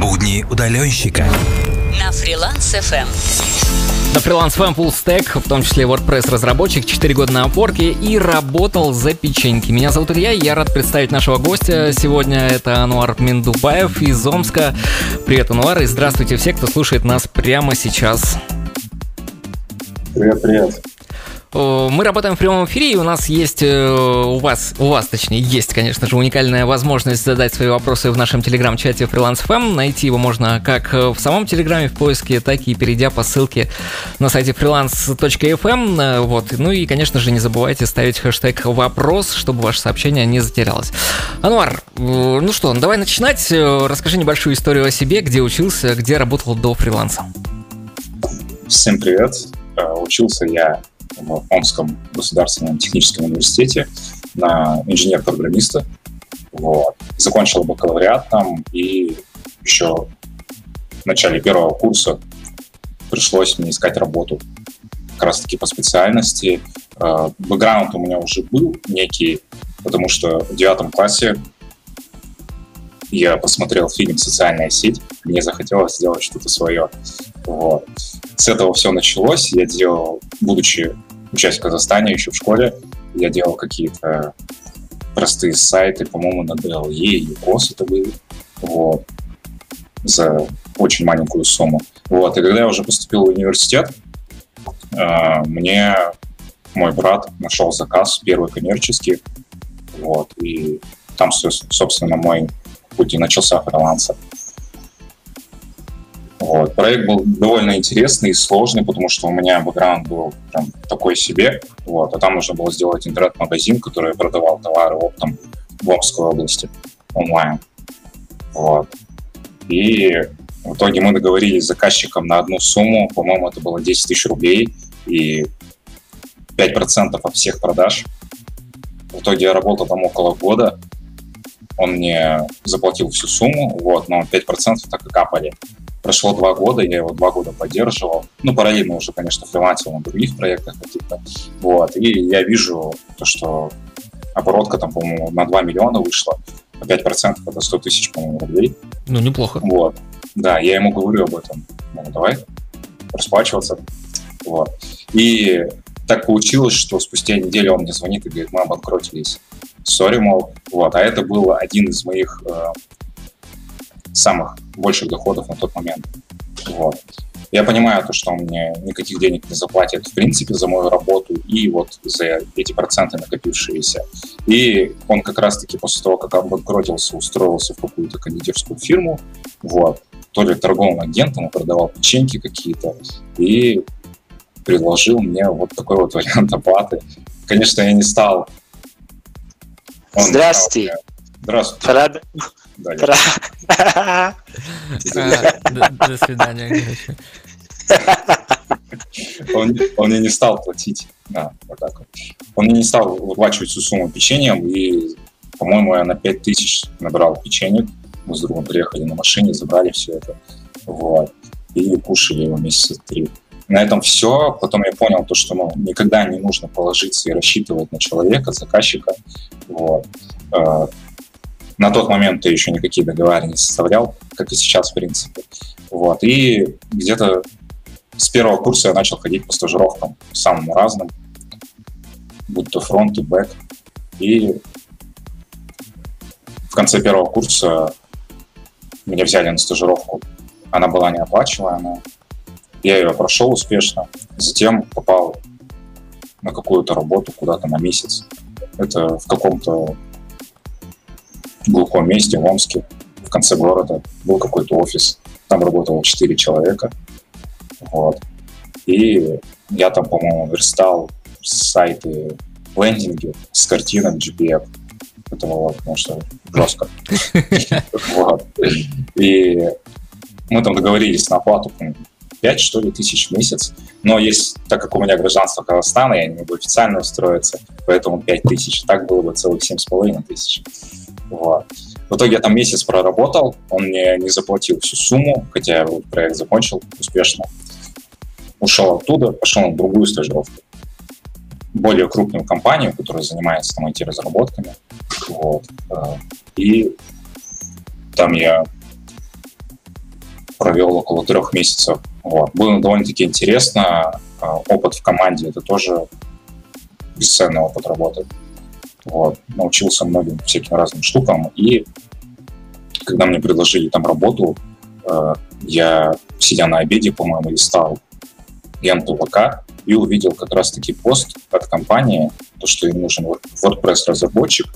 Будни удаленщика. На фриланс FM. На фриланс FM Full Stack, в том числе WordPress разработчик, 4 года на опорке и работал за печеньки. Меня зовут Илья, и я рад представить нашего гостя. Сегодня это Ануар Миндубаев из Омска. Привет, Ануар, и здравствуйте все, кто слушает нас прямо сейчас. Привет, привет. Э, мы работаем в прямом эфире, и у нас есть, э, у вас, у вас, точнее, есть, конечно же, уникальная возможность задать свои вопросы в нашем телеграм-чате Freelance FM. Найти его можно как в самом телеграме в поиске, так и перейдя по ссылке на сайте freelance.fm. Э, вот. Ну и, конечно же, не забывайте ставить хэштег «вопрос», чтобы ваше сообщение не затерялось. Ануар, ну что, давай начинать. Расскажи небольшую историю о себе, где учился, где работал до фриланса. Всем привет. Учился я в Омском государственном техническом университете на инженер-программиста. Вот. Закончил бакалавриат там, и еще в начале первого курса пришлось мне искать работу как раз-таки по специальности. Э, бэкграунд у меня уже был некий, потому что в девятом классе я посмотрел фильм «Социальная сеть», мне захотелось сделать что-то свое. Вот. С этого все началось. Я делал, будучи учась в Казахстане еще в школе, я делал какие-то простые сайты, по-моему, на DLE и COS это были. Вот. За очень маленькую сумму. Вот. И когда я уже поступил в университет, э, мне мой брат нашел заказ, первый коммерческий. Вот. И там, собственно, мой путь и начался фриланса. Вот. Проект был довольно интересный и сложный, потому что у меня бэкграунд был прям такой себе. Вот. А там нужно было сделать интернет-магазин, который продавал товары оптом в Омской области онлайн. Вот. И в итоге мы договорились с заказчиком на одну сумму, по-моему, это было 10 тысяч рублей и 5% от всех продаж. В итоге я работал там около года, он мне заплатил всю сумму, вот, но 5% так и капали. Прошло два года, я его два года поддерживал. Ну, параллельно уже, конечно, фрилансил на других проектах каких-то. Вот. И я вижу то, что оборотка там, по-моему, на 2 миллиона вышла, а 5% это 100 тысяч, по-моему, рублей. Ну, неплохо. Вот. Да, я ему говорю об этом. Ну, давай расплачиваться. Вот. И так получилось, что спустя неделю он мне звонит и говорит, мы обанкротились. Сори, мол. Вот. А это был один из моих э, самых больших доходов на тот момент. Вот. Я понимаю то, что он мне никаких денег не заплатит в принципе за мою работу и вот за эти проценты накопившиеся. И он как раз-таки после того, как обанкротился, устроился в какую-то кондитерскую фирму, вот, то ли торговым агентом, продавал печеньки какие-то, и предложил мне вот такой вот вариант оплаты. Конечно, я не стал... Он Здравствуйте. Стал, Здравствуйте. Рад... До свидания, он, он мне не стал платить. Да, вот так вот. Он мне не стал выплачивать всю сумму печеньем, и, по-моему, я на 5 тысяч набрал печенье. Мы с другом приехали на машине, забрали все это. Вот. И кушали его месяца три. На этом все. Потом я понял то, что ну, никогда не нужно положиться и рассчитывать на человека, заказчика. Вот. Э, на тот момент ты еще никакие договора не составлял, как и сейчас, в принципе. Вот. И где-то с первого курса я начал ходить по стажировкам самым разным, будь то фронт и бэк. И в конце первого курса меня взяли на стажировку. Она была неоплачиваемая. Я ее прошел успешно. Затем попал на какую-то работу куда-то на месяц. Это в каком-то глухом месте, в Омске, в конце города, был какой-то офис. Там работало 4 человека. Вот. И я там, по-моему, верстал сайты, лендинги с картинок GPF. Это вот, потому что жестко. И мы там договорились на оплату 5, что ли, тысяч в месяц. Но есть, так как у меня гражданство Казахстана, я не могу официально устроиться, поэтому 5 тысяч. Так было бы целых 7,5 тысяч. Вот. В итоге я там месяц проработал, он мне не заплатил всю сумму, хотя я проект закончил успешно. Ушел оттуда, пошел на другую стажировку. Более крупную компанию, которая занимается там IT-разработками. Вот. Э, и там я провел около трех месяцев. Вот. Было довольно-таки интересно. А, опыт в команде — это тоже бесценный опыт работы. Вот. Научился многим всяким разным штукам. И когда мне предложили там работу, э, я, сидя на обеде, по-моему, листал ленту ВК и увидел как раз-таки пост от компании, то, что им нужен WordPress-разработчик.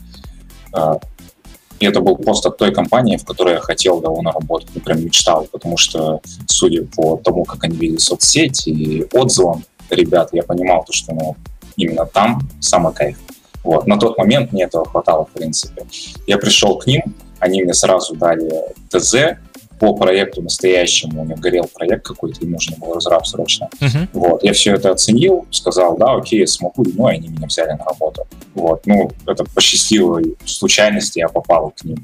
И это был пост от той компании, в которой я хотел давно работать, ну, прям мечтал, потому что, судя по тому, как они видели соцсети и отзывам ребят, я понимал, то, что ну, именно там самый кайф. Вот. На тот момент мне этого хватало, в принципе. Я пришел к ним, они мне сразу дали ТЗ по проекту настоящему. У них горел проект какой-то, им нужно было разраб срочно. Uh-huh. Вот. Я все это оценил, сказал, да, окей, смогу, ну, и они меня взяли на работу. Вот. Ну, это по счастливой случайности я попал к ним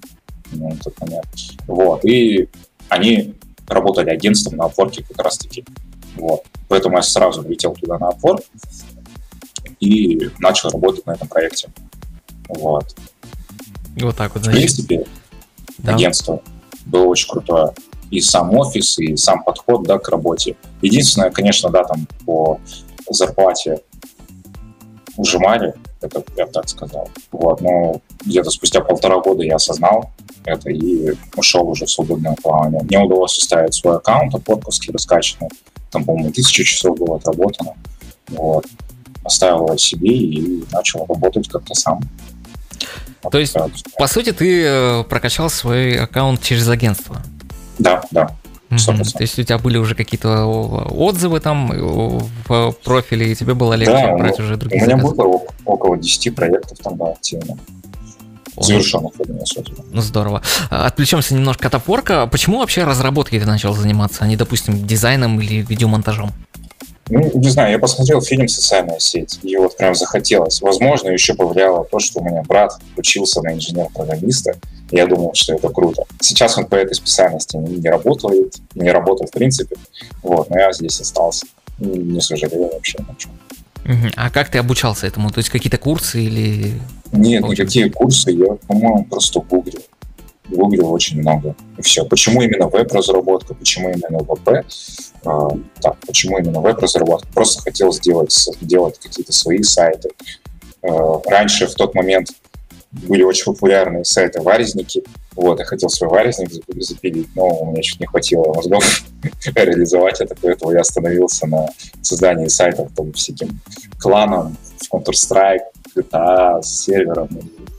ну, на тот момент. Вот. И они работали агентством на Upwork как раз-таки. Вот. Поэтому я сразу влетел туда на Upwork и начал работать на этом проекте. Вот. Вот так вот, значит. В принципе, да. агентство было очень крутое. И сам офис, и сам подход да, к работе. Единственное, конечно, да, там по зарплате ужимали, это я так сказал. Вот, но где-то спустя полтора года я осознал это и ушел уже в свободное плавание. Мне удалось составить свой аккаунт, опорковский раскачанный. Там, по-моему, тысяча часов было отработано. Вот. Оставил его себе и начал работать как-то сам. То есть, по сути, ты э, прокачал свой аккаунт через агентство? Да, да. Mm-hmm. То есть у тебя были уже какие-то отзывы там в профиле, и тебе было легче да, брать уже другие У меня заказы. было около 10 проектов там, да, активно. Завершенных, Ну, здорово. А, отвлечемся немножко от опорка. Почему вообще разработкой ты начал заниматься, а не, допустим, дизайном или видеомонтажом? Ну, не знаю, я посмотрел фильм «Социальная сеть», и вот прям захотелось. Возможно, еще повлияло то, что у меня брат учился на инженер-программиста, я думал, что это круто. Сейчас он по этой специальности не работает, не работал в принципе, вот, но я здесь остался. Не сожалею вообще ни о чем. А как ты обучался этому? То есть какие-то курсы или... Нет, никакие курсы, я, по-моему, просто гуглил. Гуглил очень много. И все. Почему именно веб-разработка, почему именно ВП? А, так, почему именно веб-разработка? Просто хотел сделать, сделать какие-то свои сайты. А, раньше, в тот момент, были очень популярные сайты варезники. Вот, я хотел свой варезник запилить, но у меня чуть не хватило мозгов реализовать это, поэтому я остановился на создании сайтов там, всяким кланам в Counter-Strike, GTA, с сервером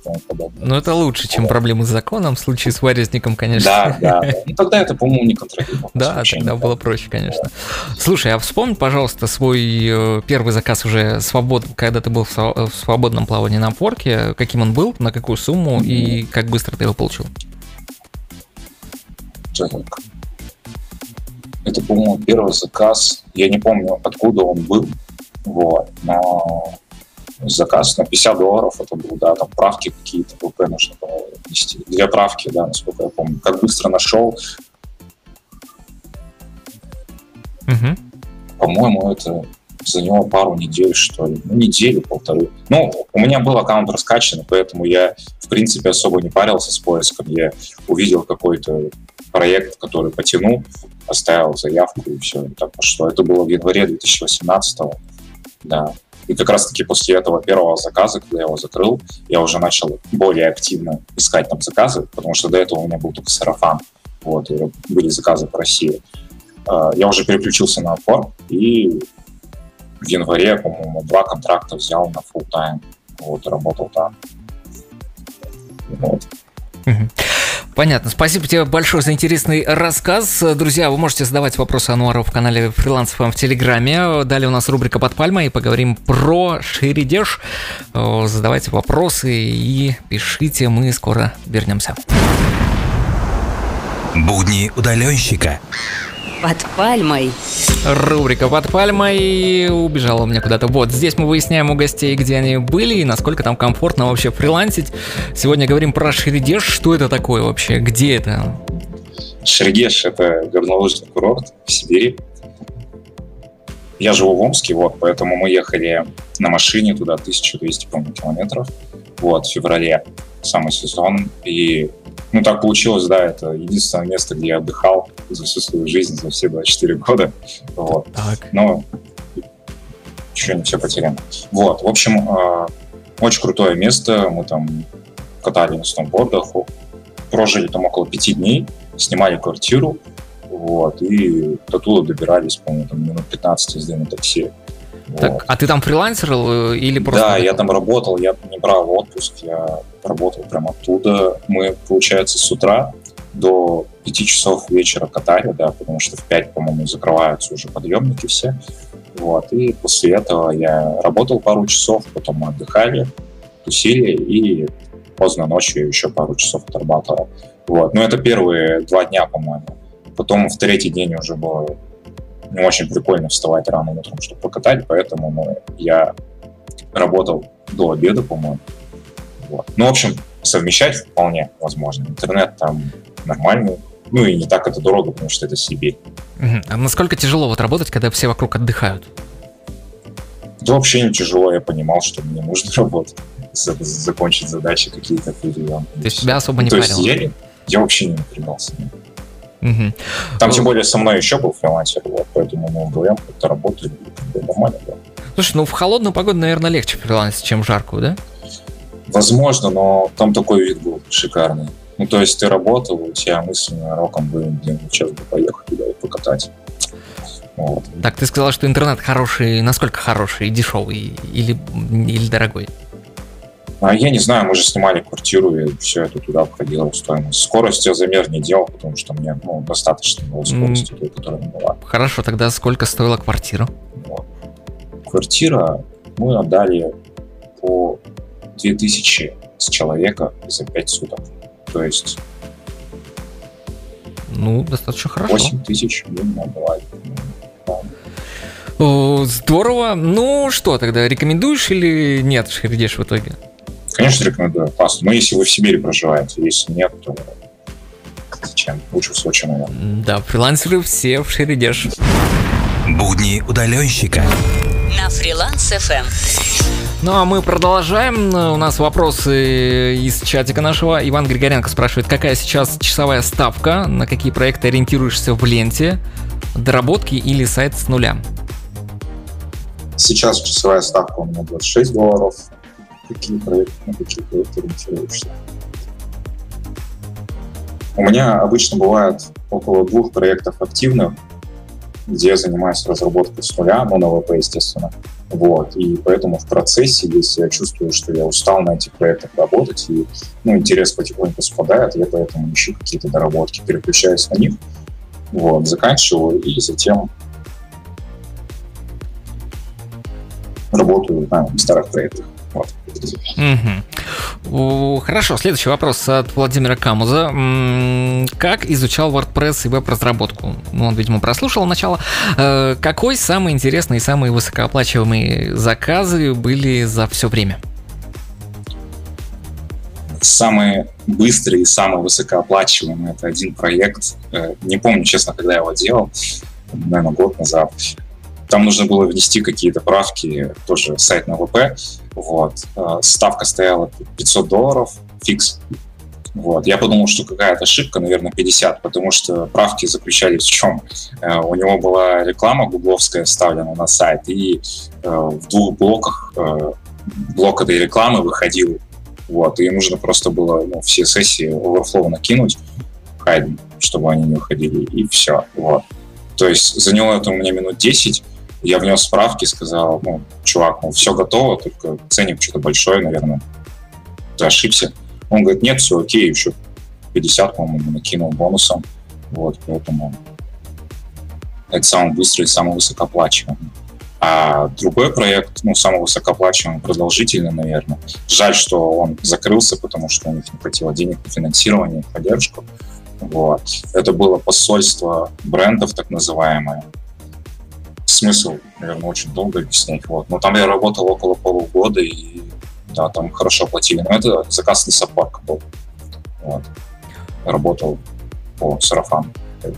тому подобное. Ну, это лучше, чем вот. проблемы с законом в случае с варезником, конечно. Да, да. Ну, тогда это, по-моему, не контролировалось. Да, тогда было проще, конечно. Слушай, а вспомни, пожалуйста, свой э, первый заказ уже свобод, когда ты был в свободном плавании на порке, каким он был, на какую сумму и как быстро ты его получил? Так. Это, по-моему, первый заказ. Я не помню, откуда он был. Вот. Но заказ на 50 долларов это был, да, там правки какие-то, ВП нужно было внести. Две правки, да, насколько я помню. Как быстро нашел. Угу. По-моему, это за него пару недель, что ли. Ну, неделю, полторы. Ну, у меня был аккаунт раскачан, поэтому я, в принципе, особо не парился с поиском. Я увидел какой-то проект, который потянул, оставил заявку и все. Так что это было в январе 2018 да. И как раз-таки после этого первого заказа, когда я его закрыл, я уже начал более активно искать там заказы, потому что до этого у меня был только сарафан. Вот, и были заказы по России. А, я уже переключился на Upwork, и в январе, по-моему, два контракта взял на full time. Вот, работал там. Вот. Понятно. Спасибо тебе большое за интересный рассказ. Друзья, вы можете задавать вопросы Ануару в канале фрилансов в Телеграме. Далее у нас рубрика «Под пальмой» и поговорим про Шеридеш. Задавайте вопросы и пишите, мы скоро вернемся. Будни удаленщика. Под пальмой. Рубрика «Под пальмой» убежала у меня куда-то. Вот, здесь мы выясняем у гостей, где они были и насколько там комфортно вообще фрилансить. Сегодня говорим про Шерегеш. Что это такое вообще? Где это? Шерегеш — это горнолыжный курорт в Сибири. Я живу в Омске, вот, поэтому мы ехали на машине туда 1200, по километров. Вот, в феврале самый сезон. И Ну, так получилось, да, это единственное место, где я отдыхал за всю свою жизнь, за все 24 года. Вот. Так. Но еще не все потеряно. Вот, в общем, э, очень крутое место. Мы там катали на сноубордах, прожили там около пяти дней, снимали квартиру, вот, и до туда добирались, по-моему, там минут 15 езды на такси. Так, а ты там фрилансер э, или просто... Да, я там работал, я не брал отпуск, я работал прямо оттуда. Мы, получается, с утра до 5 часов вечера катали, да, потому что в 5, по-моему, закрываются уже подъемники все. Вот, и после этого я работал пару часов, потом мы отдыхали, тусили, и поздно ночью еще пару часов отрабатывал. Вот, но это первые два дня, по-моему. Потом в третий день уже было не очень прикольно вставать рано утром, чтобы покатать, поэтому ну, я работал до обеда, по-моему. Вот. Ну, в общем, совмещать вполне возможно. Интернет там нормальный, ну и не так это дорого, потому что это Сибирь. А насколько тяжело вот работать, когда все вокруг отдыхают? Да вообще не тяжело, я понимал, что мне нужно работать, закончить задачи какие-то То есть тебя особо не ну, парило? Я, я вообще не напрягался. Угу. Там, тем более, со мной еще был фрилансер, вот, поэтому мы вдвоем как-то работали, нормально было. Слушай, ну в холодную погоду, наверное, легче фрилансить, чем в жаркую, да? Возможно, но там такой вид был шикарный. Ну, то есть ты работал, у тебя мысленно роком бы, блин, сейчас бы поехать туда и покатать. Вот. Так, ты сказал, что интернет хороший, насколько хороший, дешевый или, или дорогой? А я не знаю, мы же снимали квартиру, и все это туда входило в стоимость. Скорость я замер не делал, потому что мне ну, достаточно было скорости, той, которая была. Хорошо, тогда сколько стоила квартира? Вот. Квартира мы отдали по 2000 с человека за 5 суток. То есть... Ну, достаточно хорошо. 8 тысяч мы отдавали. Здорово. Ну что, тогда рекомендуешь или нет Шердеш в итоге? Конечно, рекомендую. Опасно. Но если вы в Сибири проживаете, если нет, то зачем? Лучше в Сочи, наверное. Да, фрилансеры все в Шеридеш. Будни удаленщика. На фриланс FM. Ну а мы продолжаем. У нас вопросы из чатика нашего. Иван Григоренко спрашивает, какая сейчас часовая ставка, на какие проекты ориентируешься в ленте, доработки или сайт с нуля? Сейчас часовая ставка у меня 26 долларов, какие проекты, на какие проекты ориентируешься. У меня обычно бывает около двух проектов активных, где я занимаюсь разработкой с нуля, ну, на ВП, естественно. Вот. И поэтому в процессе, если я чувствую, что я устал на этих проектах работать, и ну, интерес потихоньку спадает, я поэтому ищу какие-то доработки, переключаюсь на них, вот, заканчиваю, и затем работаю на старых проектах. Угу. Хорошо, следующий вопрос от Владимира Камуза. Как изучал WordPress и веб-разработку? Ну, он, видимо, прослушал начало. Э, какой самый интересный и самые высокооплачиваемые заказы были за все время? Самый быстрый и самый высокооплачиваемый это один проект. Э, не помню, честно, когда я его делал. Наверное, год назад. Там нужно было внести какие-то правки, тоже сайт на ВП. Вот. Э, ставка стояла 500 долларов, фикс. Вот. Я подумал, что какая-то ошибка, наверное, 50, потому что правки заключались в чем? Э, у него была реклама гугловская вставлена на сайт, и э, в двух блоках блок этой рекламы выходил. Вот. И нужно просто было ну, все сессии Overflow накинуть, хайден, чтобы они не выходили, и все. Вот. То есть заняло это у меня минут 10, я внес справки, сказал, ну, чувак, ну, все готово, только ценник что-то большой, наверное. Ты ошибся. Он говорит, нет, все окей, еще 50, по-моему, накинул бонусом. Вот, поэтому это самый быстрый и самый высокооплачиваемый. А другой проект, ну, самый высокооплачиваемый, продолжительный, наверное. Жаль, что он закрылся, потому что у них не хватило денег на финансирование поддержку. Вот. Это было посольство брендов, так называемое смысл, наверное, очень долго объяснять. Вот. Но там я работал около полугода, и да, там хорошо платили. Но это заказ лесопарка был. Вот. Работал по сарафану.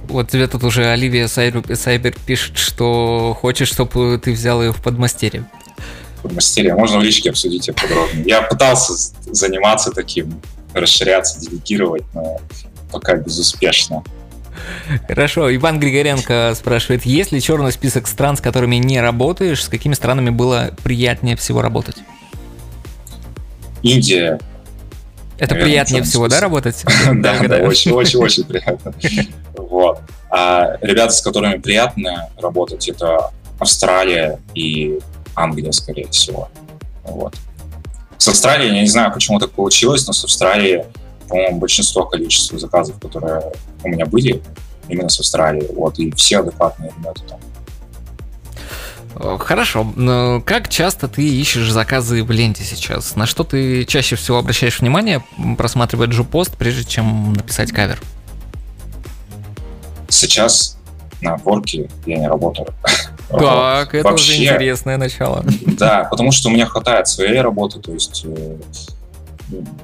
Вот тебе тут уже Оливия Сайбер, Сайбер пишет, что хочет, чтобы ты взял ее в подмастерье. Подмастерье. Можно в личке обсудить это подробнее. Я пытался заниматься таким, расширяться, делегировать, но пока безуспешно. Хорошо, Иван Григоренко спрашивает, есть ли черный список стран, с которыми не работаешь, с какими странами было приятнее всего работать? Индия. Это Наверное, приятнее всего, список. да, работать? Да, да, очень-очень-очень приятно. Вот. А ребята, с которыми приятно работать, это Австралия и Англия, скорее всего. Вот. С Австралией, я не знаю, почему так получилось, но с Австралией, по-моему, большинство количества заказов, которые у меня были, именно с Австралии. Вот, и все адекватные ребята там. Хорошо. Но как часто ты ищешь заказы в ленте сейчас? На что ты чаще всего обращаешь внимание, просматривая джу-пост, прежде чем написать кавер? Сейчас на ворке я не работаю. Так, это Вообще, уже интересное начало. Да, потому что у меня хватает своей работы, то есть э,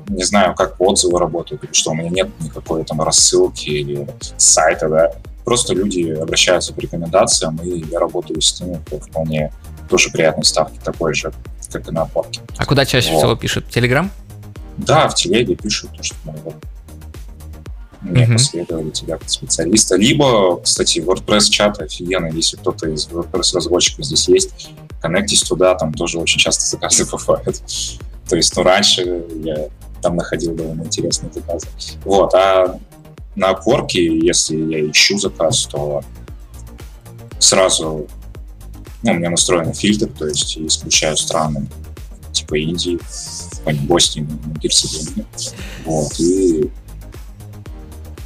не знаю, как отзывы работают, или что у меня нет никакой там рассылки или сайта, да. Просто люди обращаются по рекомендациям, и я работаю с ними по вполне тоже приятной ставке, такой же, как и на опорке. А куда чаще вот. всего пишут? Телеграм? Да, в Телеге пишут, то, что могут мне mm-hmm. последовали тебя как специалиста. Либо, кстати, WordPress чат офигенно, если кто-то из WordPress разработчиков здесь есть, коннектись туда, там тоже очень часто заказы бывают. То есть, ну, раньше я там находил довольно интересные заказы. Вот, а на Upwork, если я ищу заказ, то сразу ну, у меня настроен фильтр, то есть исключаю страны типа Индии, Боснии, Герцеговины. Вот, и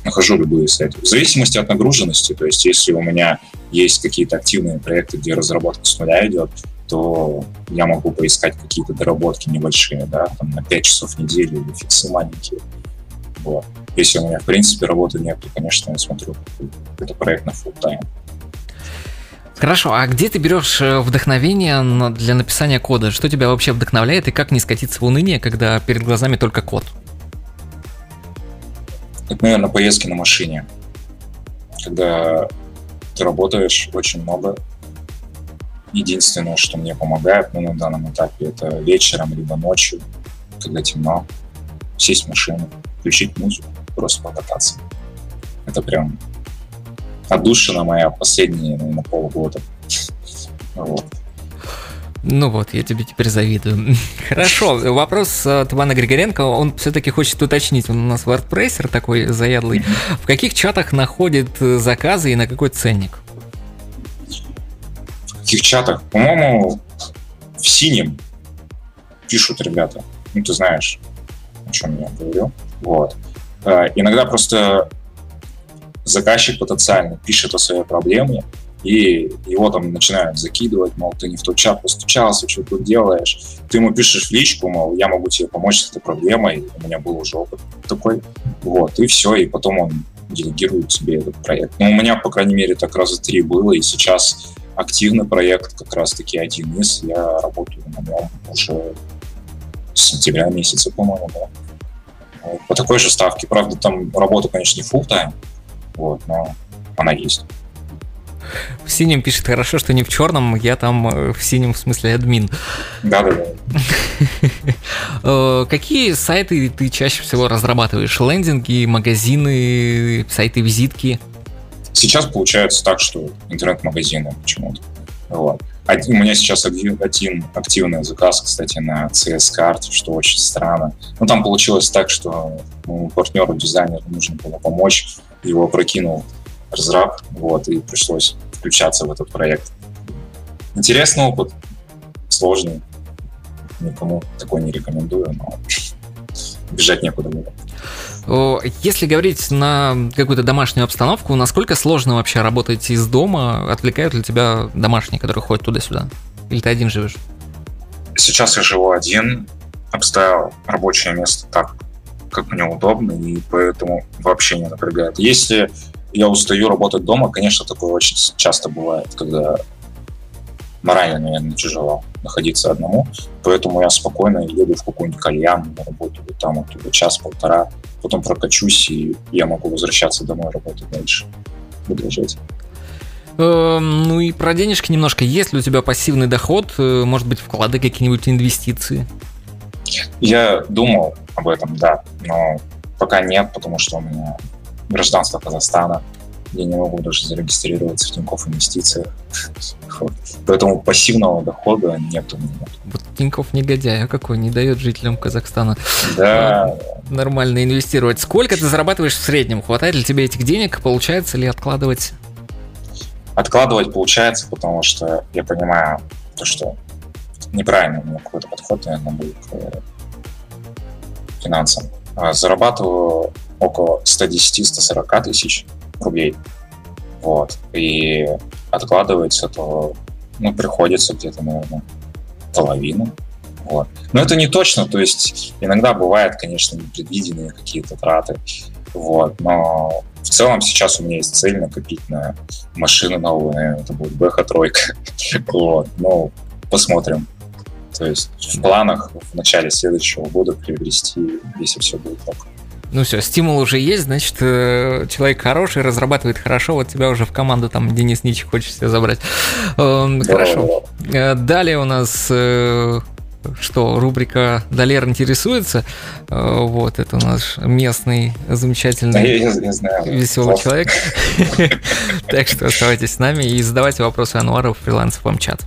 нахожу любые сайты. В зависимости от нагруженности, то есть если у меня есть какие-то активные проекты, где разработка с нуля идет, то я могу поискать какие-то доработки небольшие, да, там на 5 часов в неделю или фиксы маленькие. Вот. Если у меня, в принципе, работы нет, то, конечно, я смотрю какой-то проект на full time. Хорошо, а где ты берешь э, вдохновение для написания кода? Что тебя вообще вдохновляет и как не скатиться в уныние, когда перед глазами только код? Это, наверное, поездки на машине. Когда ты работаешь очень много. Единственное, что мне помогает ну, на данном этапе, это вечером либо ночью, когда темно, сесть в машину, включить музыку, просто покататься. Это прям отдушина моя последние, наверное, полгода. Вот. Ну вот, я тебе теперь завидую. Хорошо, вопрос от Ивана Григоренко. Он все-таки хочет уточнить. Он у нас WordPresser такой заядлый. В каких чатах находит заказы и на какой ценник? Каких чатах? По-моему, в синем пишут ребята. Ну, ты знаешь, о чем я говорю. Вот. А, иногда просто заказчик потенциально пишет о своей проблеме, и его там начинают закидывать, мол, ты не в тот чат постучался, что тут делаешь. Ты ему пишешь в личку, мол, я могу тебе помочь с этой проблемой, у меня был уже опыт такой. Вот, и все, и потом он делегирует тебе этот проект. Ну, у меня, по крайней мере, так раза три было, и сейчас активный проект, как раз-таки один из, я работаю на нем уже с сентября месяца, по-моему, да. По такой же ставке. Правда, там работа, конечно, не full time, вот, но она есть. В синем пишет хорошо, что не в черном, я там э, в синем в смысле админ. Да, да, да. Какие сайты ты чаще всего разрабатываешь? Лендинги, магазины, сайты-визитки? Сейчас получается так, что интернет-магазины почему-то. Вот. У меня сейчас один, активный заказ, кстати, на CS-карте, что очень странно. Но там получилось так, что ну, партнеру дизайнеру нужно было помочь, его прокинул разраб, вот, и пришлось включаться в этот проект. Интересный опыт, сложный, никому такой не рекомендую, но бежать некуда было. Если говорить на какую-то домашнюю обстановку, насколько сложно вообще работать из дома? Отвлекают ли тебя домашние, которые ходят туда-сюда? Или ты один живешь? Сейчас я живу один, обставил рабочее место так, как мне удобно, и поэтому вообще не напрягает. Если я устаю работать дома, конечно, такое очень часто бывает, когда морально, наверное, тяжело находиться одному, поэтому я спокойно еду в какую-нибудь кальян на работу, там оттуда час-полтора, потом прокачусь, и я могу возвращаться домой работать дальше, продолжать. Эм, ну и про денежки немножко. Есть ли у тебя пассивный доход? Э, может быть, вклады какие-нибудь инвестиции? Я думал об этом, да. Но пока нет, потому что у меня гражданство Казахстана. Я не могу даже зарегистрироваться в Тинькофф инвестициях. Вот. Поэтому пассивного дохода нет у меня. Вот Тинькофф негодяй, а какой, не дает жителям Казахстана Да, нормально инвестировать. Сколько ты зарабатываешь в среднем? Хватает ли тебе этих денег? Получается ли откладывать? откладывать получается, потому что я понимаю, то, что неправильный у меня какой-то подход, наверное, был к э, финансам. А Зарабатываю около 110-140 тысяч рублей. Вот. И откладывать с этого, ну, приходится где-то, наверное, половину. Вот. Но это не точно, то есть иногда бывает, конечно, непредвиденные какие-то траты. Вот. Но в целом сейчас у меня есть цель накопить на машину новую, наверное, это будет бэха тройка. Вот. Ну, посмотрим. То есть в планах в начале следующего года приобрести, если все будет так. Ну все, стимул уже есть, значит, э, человек хороший, разрабатывает хорошо, вот тебя уже в команду там Денис Нич хочет себе забрать. Эм, Хорошо. Э, Далее у нас э, что, рубрика «Далер интересуется». Вот, это наш местный Да, замечательный я, я- я знаю. веселый Классно. человек. Так что оставайтесь с нами и задавайте вопросы Ануару в фриланс чат.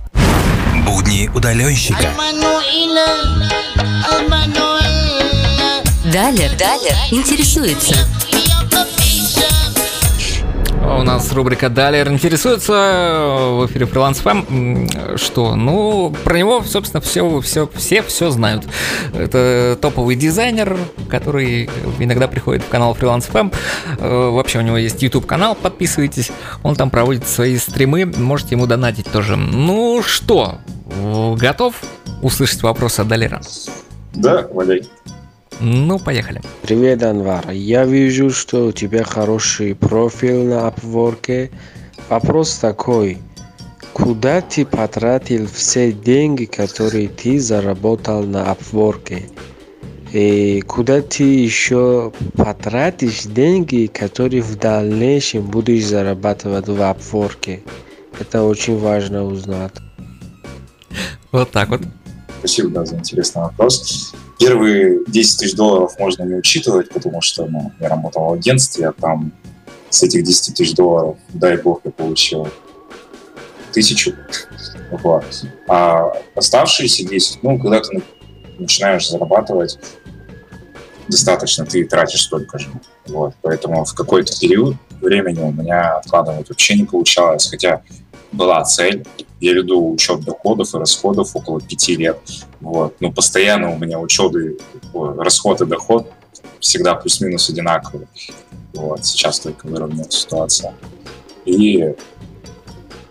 Будни удаленщика. Далер, Далер интересуется. У нас рубрика «Далер интересуется» в эфире Фриланс ФМ. Что? Ну, про него, собственно, все, все, все все знают. Это топовый дизайнер, который иногда приходит в канал Фриланс ФМ. Э, Вообще у него есть YouTube канал, подписывайтесь. Он там проводит свои стримы, можете ему донатить тоже. Ну что, готов услышать вопрос от Далера? Да, валяй. Ну, поехали. Привет, Анвар. Я вижу, что у тебя хороший профиль на Upwork. Вопрос такой. Куда ты потратил все деньги, которые ты заработал на Upwork? И куда ты еще потратишь деньги, которые в дальнейшем будешь зарабатывать в Upwork? Это очень важно узнать. Вот так вот. Спасибо, да, за интересный вопрос. Первые 10 тысяч долларов можно не учитывать, потому что ну, я работал в агентстве, а там с этих 10 тысяч долларов, дай бог, я получил тысячу. Вот. А оставшиеся 10, ну, когда ты начинаешь зарабатывать, достаточно, ты тратишь столько же. Вот. Поэтому в какой-то период времени у меня откладывать вообще не получалось, хотя была цель. Я веду учет доходов и расходов около пяти лет. Вот. Но постоянно у меня учеты, расход и доход всегда плюс-минус одинаковые. Вот. Сейчас только выровняется ситуация. И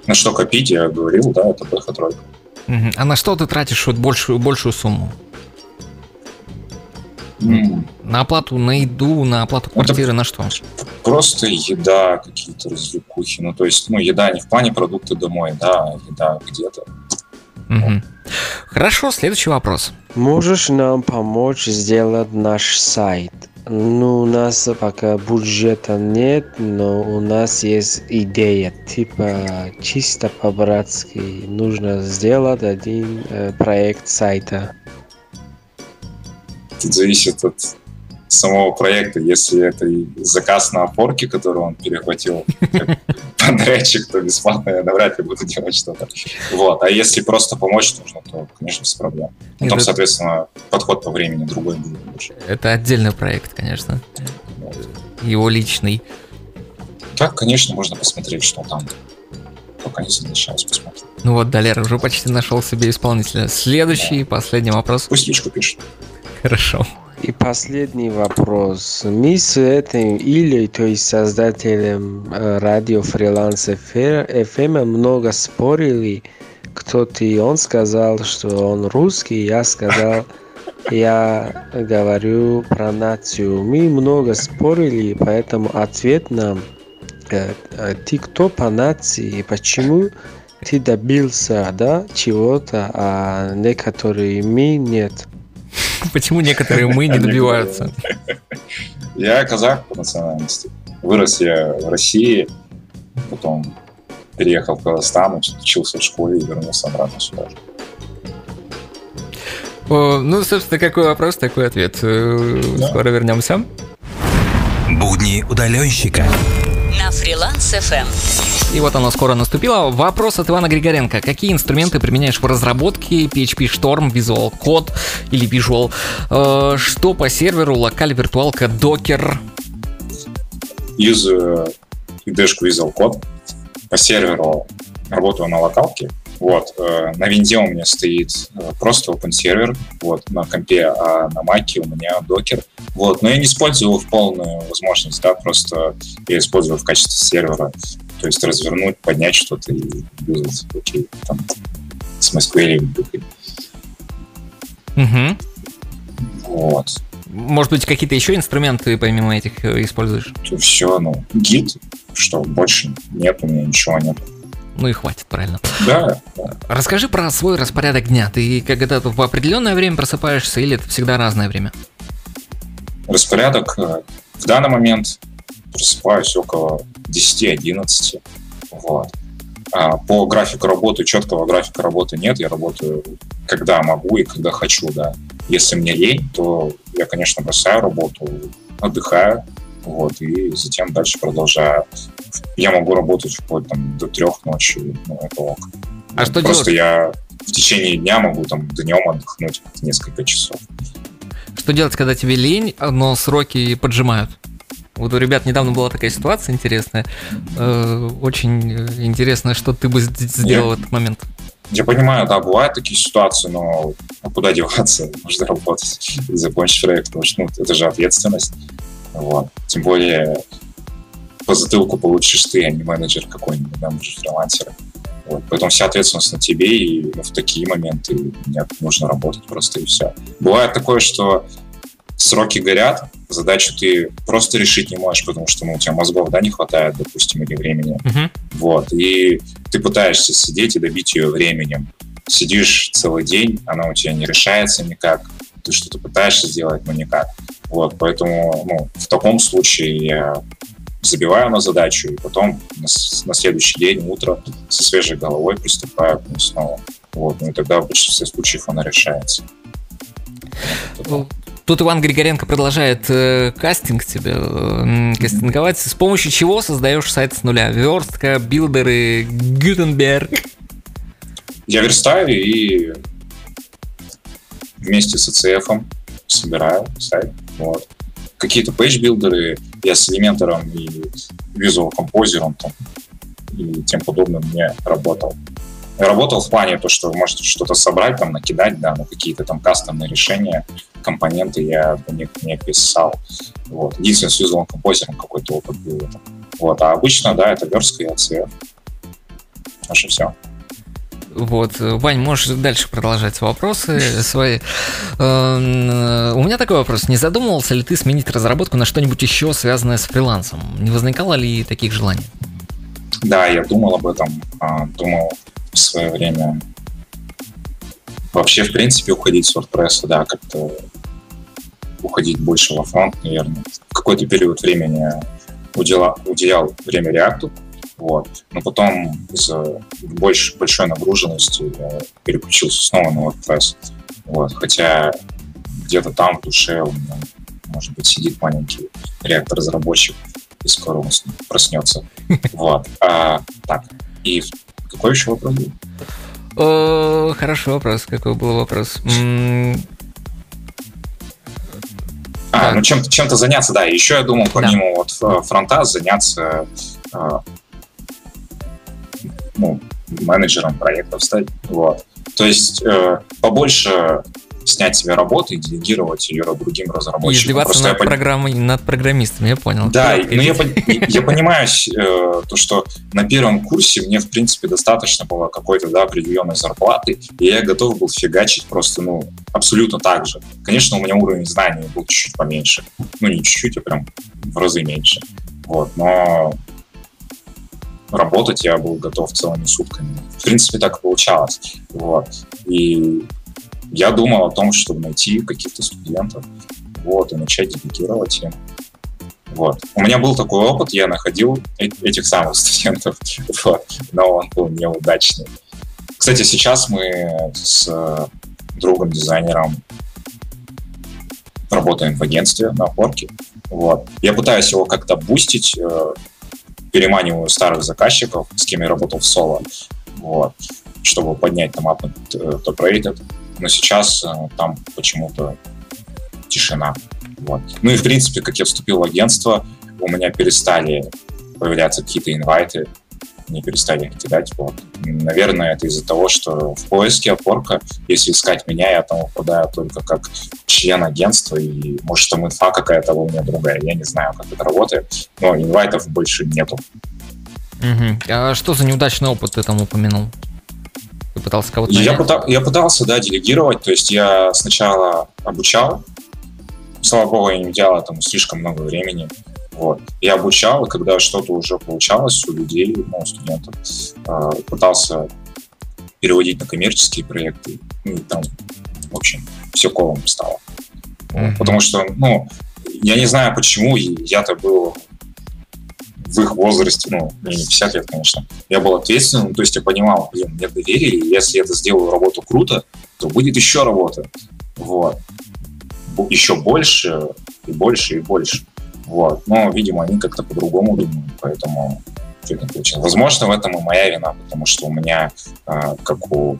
на что копить, я говорил, да, это бэха тройка. Мгм. А на что ты тратишь вот большую, большую сумму? М, На оплату, на еду, на оплату Ну, это- квартиры, на что? Просто еда, какие-то развлекухи. Ну, то есть, ну, еда не в плане продукты домой, да, а еда где-то. Мгм. Хорошо, следующий вопрос. Можешь нам помочь сделать наш сайт? Ну, у нас пока бюджета нет, но у нас есть идея, типа чисто по-братски. Нужно сделать один э, проект сайта. Тут зависит от самого проекта. Если это заказ на опорке, который он перехватил подрядчик, то бесплатно я навряд ли буду делать что-то. Вот. А если просто помочь нужно, то, конечно, без проблем. Ну, там, Это- соответственно, подход по времени другой будет больше. Это отдельный проект, конечно. Его личный. Так, конечно, можно посмотреть, что там. Пока не соглашаюсь, посмотрим. Ну вот, Далер уже почти нашел себе исполнителя. Следующий, последний вопрос. Пусть личку пишет. Хорошо. И последний вопрос. Мы с этим или, то есть создателем э, радио фриланс FM много спорили, кто ты. Он сказал, что он русский, я сказал, я говорю про нацию. Мы много спорили, поэтому ответ нам, э, э, ты кто по нации, почему ты добился да, чего-то, а некоторые мы нет. Почему некоторые мы не добиваются? Я казах по национальности. Вырос я в России, потом переехал в Казахстан, уч- учился в школе и вернулся обратно сюда. О, ну, собственно, какой вопрос, такой ответ. Э, Да. Скоро вернемся. Будни удаленщика. На фриланс FM. И вот оно скоро наступило. Вопрос от Ивана Григоренко. Какие инструменты применяешь в разработке PHP Storm, Visual Code или Visual? Э, Что по серверу, локаль, виртуалка, докер? Юзаю IDE-шку Visual Code. По серверу работаю на локалке. Вот. э, На винде у меня стоит э, просто open сервер, вот, на компе, а на маке у меня докер. Вот. Но я не использую его в полную возможность, да, просто я использую в качестве сервера. То есть развернуть, поднять что-то и юзать, окей, там, с MySQL. Мгм. Вот. Может быть, какие-то еще инструменты помимо этих э, используешь? Все, ну, гид, что больше нет, у меня ничего нет. Ну и хватит, правильно. Да, да. Расскажи про свой распорядок дня. Ты когда в определенное время просыпаешься или это всегда разное время? распорядок э, в данный момент просыпаюсь около 10-11. Вот. А по графику работы, четкого графика работы нет. Я работаю когда могу и когда хочу, да. Если мне лень, то я, конечно, бросаю работу, отдыхаю, вот, и затем дальше продолжаю. Я могу работать вплоть там, до трех ночи, ну, это ок. А что Просто делать? я в течение дня могу там днем отдохнуть несколько часов. Что делать, когда тебе лень, но сроки поджимают? Вот у ребят недавно была такая ситуация интересная. Э, Очень э, интересно, что ты бы сделал в этот момент. Я понимаю, да, бывают такие ситуации, но а куда деваться? Нужно работать закончить проект, потому что ну, это же ответственность. Вот. Тем более по затылку получишь ты, а не менеджер какой-нибудь, да, мы же фрилансеры. Вот. Поэтому вся ответственность на тебе, и ну, в такие моменты нет, нужно работать просто и все. Бывает такое, что сроки горят, задачу ты просто решить не можешь, потому что ну, у тебя мозгов да, не хватает, допустим, или времени. Мгм. Вот. И ты пытаешься сидеть и добить ее временем. Сидишь целый день, она у тебя не решается никак. Ты что-то пытаешься сделать, но никак. Вот. Поэтому ну, в таком случае я забиваю на задачу, и потом на, на следующий день, утро, со свежей головой приступаю к ней снова. Вот. Ну и тогда в большинстве случаев она решается. Тут Иван Григоренко продолжает э, кастинг тебе э, кастинговать. С помощью чего создаешь сайт с нуля? Верстка, билдеры, Гютенберг. Я верстаю и вместе с ACF собираю сайт. Вот. Какие-то page builder ы я с Elementor ом и Composer там, и тем подобным не работал. Работал в плане то, что вы можете что-то собрать, там, накидать, да, но какие-то там кастомные решения, компоненты я бы не, не писал. Вот. Единственное, с Visual Composer какой-то опыт был. Вот. А обычно, да, это верстка и ACF. Наше все. Вот, Вань, можешь дальше продолжать вопросы свои. Э, У меня такой вопрос. Не задумывался ли ты сменить разработку на что-нибудь еще связанное с фрилансом? Не возникало ли таких желаний? Да, я думал об этом, а, думал в свое время вообще, в принципе, уходить с WordPress, да, как-то уходить больше во фронт, наверное. В какой-то период времени уделял, уделял время React, вот. Но потом из-за больш, большой нагруженности я переключился снова на WordPress. Вот. Хотя где-то там в душе у меня, может быть, сидит маленький React-разработчик, и скоро он проснется. Вот. А, так, и какой еще вопрос был? О, хороший вопрос. Какой был вопрос? А, Так. ну чем-то, чем-то заняться, да. Еще я думал, помимо вот э, фронта, заняться э, ну, менеджером проектов стать. Вот. То есть э, побольше снять себе работу и делегировать ее другим И разработчикам. издеваться Просто я над, пон- программой, над программистами, я понял. Да, но я, идите. пон- я понимаю э, то, что на первом курсе мне, в принципе, достаточно было какой-то да, определенной зарплаты, и я готов был фигачить просто, ну, абсолютно так же. Конечно, у меня уровень знаний был чуть-чуть поменьше. Ну, не чуть-чуть, а прям в разы меньше. Вот, но работать я был готов целыми сутками. В принципе, так и получалось. Вот. И я думал о том, чтобы найти каких-то студентов, вот, и начать делегировать им. Вот. У меня был такой опыт, я находил э- этих самых студентов, вот, но он был неудачный. Кстати, сейчас мы с э, другом, дизайнером работаем в агентстве на Upwork. Вот. Я пытаюсь его как-то бустить, э, переманиваю старых заказчиков, с кем я работал в соло, вот, чтобы поднять там up top rated. Но сейчас э, там почему-то тишина. Вот. Ну и, в принципе, как я вступил в агентство, у меня перестали появляться какие-то инвайты, не перестали их кидать. Вот. Наверное, это из-за того, что в поиске опорка, если искать меня, я там попадаю только как член агентства, и может там инфа какая-то у меня другая, я не знаю, как это работает, но инвайтов больше нету. Угу. А что за неудачный опыт ты там упомянул? Ты пытался кого-то я, пытал, я пытался, да, делегировать, то есть я сначала обучал, слава богу, я не делал этому слишком много времени, вот. Я обучал, и когда что-то уже получалось у людей, ну, у студентов, э, пытался переводить на коммерческие проекты, ну, и там, в общем, все колом стало. Mm-hmm. Потому что, ну, я не знаю почему, я-то был в их возрасте, ну, не 50 лет, конечно, я был ответственным, то есть я понимал, блин, мне доверили, если я это сделаю работу круто, то будет еще работа. Вот. Еще больше, и больше, и больше. Вот. Но, видимо, они как-то по-другому думают, поэтому что не получилось. Возможно, в этом и моя вина, потому что у меня, а, как у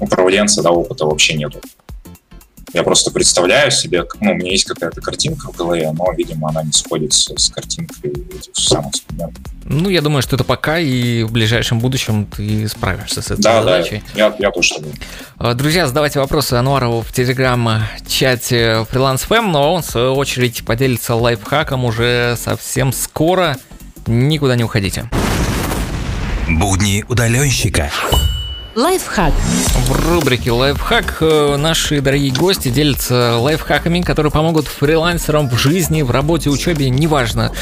управленца, да, опыта вообще нету. Я просто представляю себе, ну, у меня есть какая-то картинка в голове, но, видимо, она не сходится с картинкой этих самых студентов. Ну, я думаю, что это пока, и в ближайшем будущем ты справишься с этой да, задачей. Да, я, я тоже думаю. А, друзья, задавайте вопросы Ануарову в телеграм-чате Freelance FM, но он, в свою очередь, поделится лайфхаком уже совсем скоро. Никуда не уходите. Будни удаленщика. Лайфхак. В рубрике «Лайфхак» э, наши дорогие гости делятся лайфхаками, которые помогут фрилансерам в жизни, в работе, учебе, неважно.